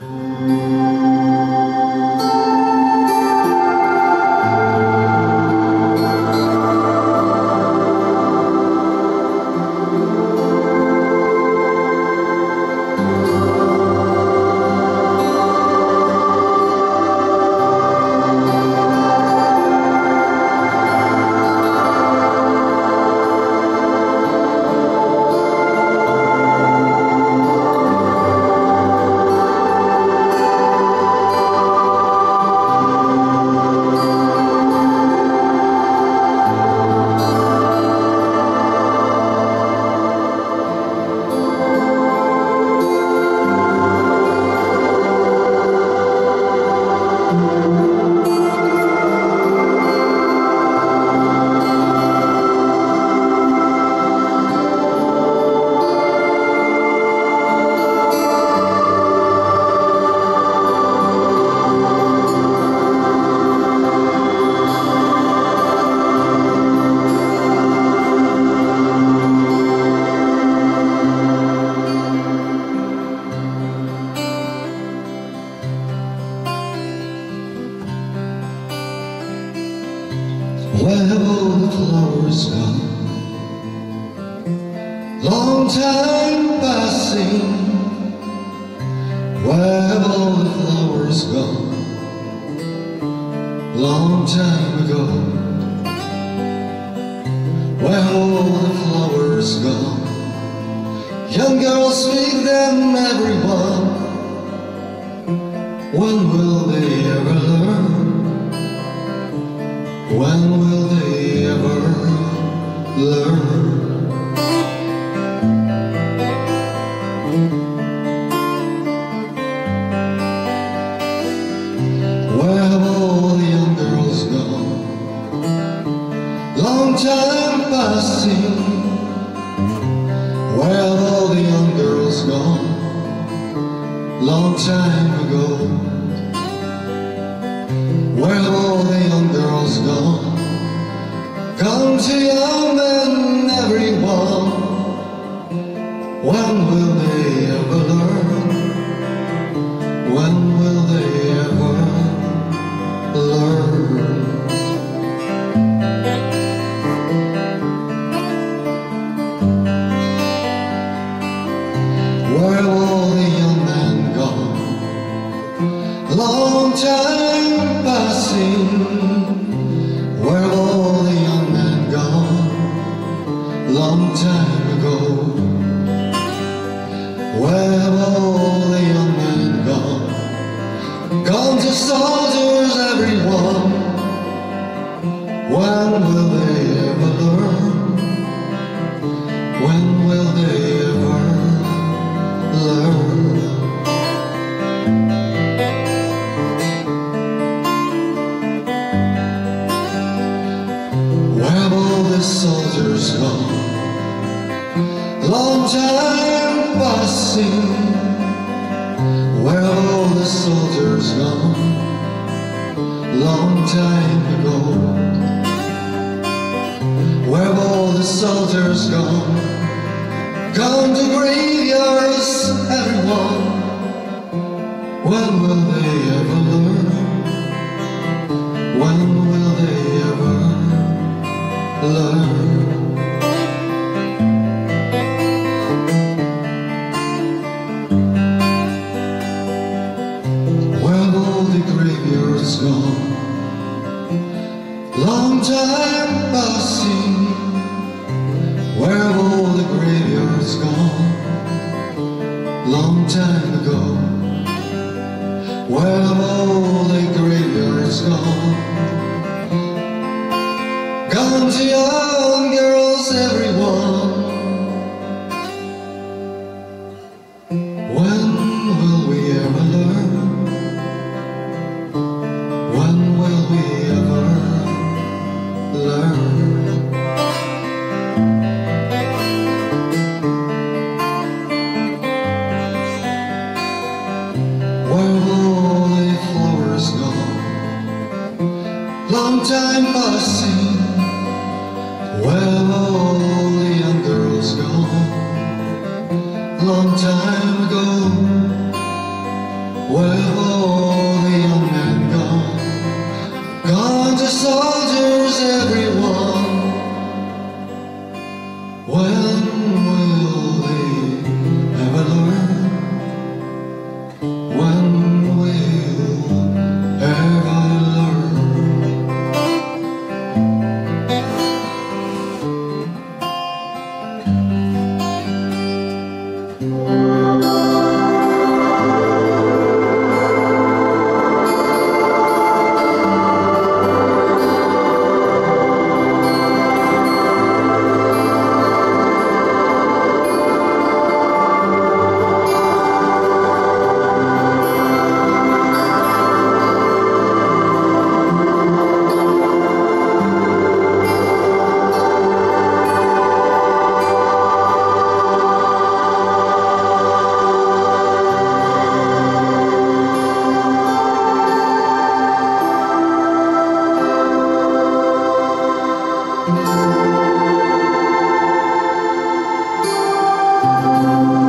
Where Long time passing. Where have all the flowers gone? Long time ago. Where have all the flowers gone? Young girls speak them, everyone. When will they ever learn? When will they ever learn? Long time ago. Time passing. Soldiers gone? Long time passing. Where all the soldiers gone? Long time ago. Where all the soldiers gone? Gone to graveyards, everyone. When will they ever learn? Time passing. Where have all the graveyards gone? Long time ago. Where have all the graveyards gone? Gone to young time passing. Música